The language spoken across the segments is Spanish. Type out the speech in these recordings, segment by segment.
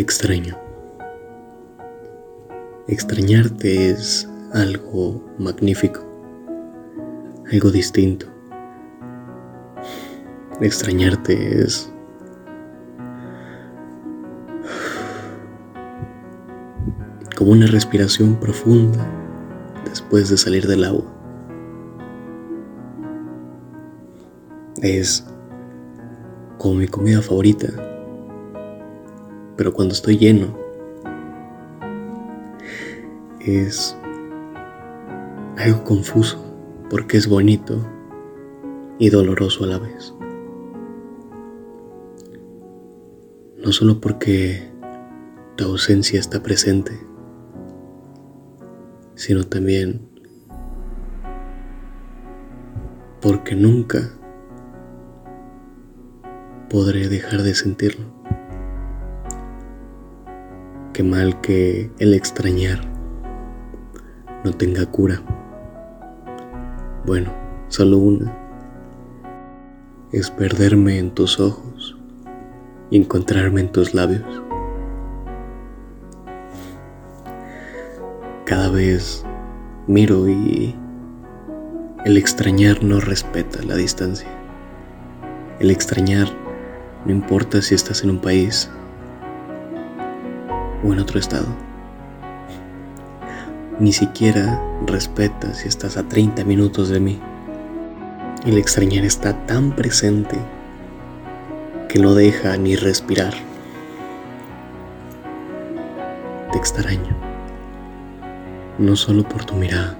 Extraño. Extrañarte es algo magnífico, algo distinto. Extrañarte es como una respiración profunda después de salir del agua. Es como mi comida favorita, pero cuando estoy lleno, es algo confuso porque es bonito y doloroso a la vez. No solo porque tu ausencia está presente, sino también porque nunca podré dejar de sentirlo. Qué mal que el extrañar no tenga cura. Bueno, solo una. Es perderme en tus ojos y encontrarme en tus labios. Cada vez miro y el extrañar no respeta la distancia. El extrañar no importa si estás en un país o en otro estado. Ni siquiera respeta si estás a 30 minutos de mí. El extrañar está tan presente que no deja ni respirar. Te extraño no solo por tu mirada,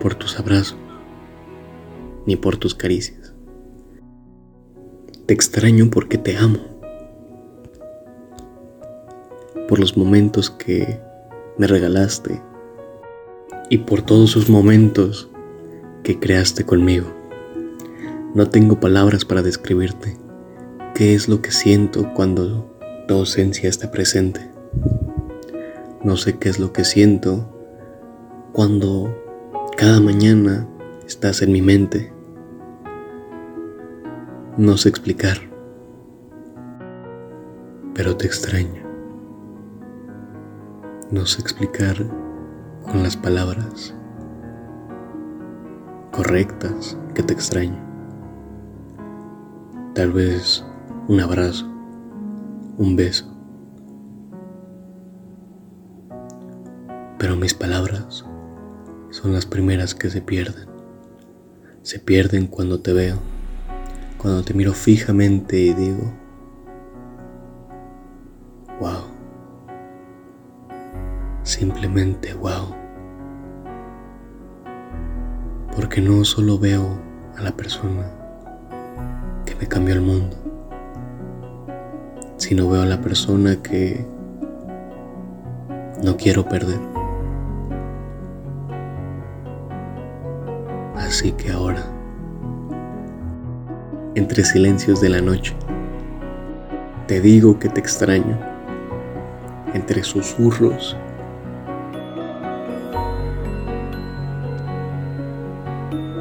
por tus abrazos, ni por tus caricias. Te extraño porque te amo, por los momentos que me regalaste y por todos esos momentos que creaste conmigo. No tengo palabras para describirte qué es lo que siento cuando tu ausencia está presente. No sé qué es lo que siento cuando cada mañana estás en mi mente. No sé explicar, pero te extraño. No sé explicar con las palabras correctas que te extraño. Tal vez un abrazo, un beso pero mis palabras son las primeras que se pierden. Se pierden cuando te veo, cuando te miro fijamente y digo, wow, simplemente wow. Porque no solo veo a la persona que me cambió el mundo, sino veo a la persona que no quiero perder. Así que ahora, entre silencios de la noche, te digo que te extraño, entre susurros.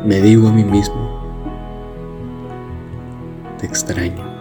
Me digo a mí mismo, te extraño.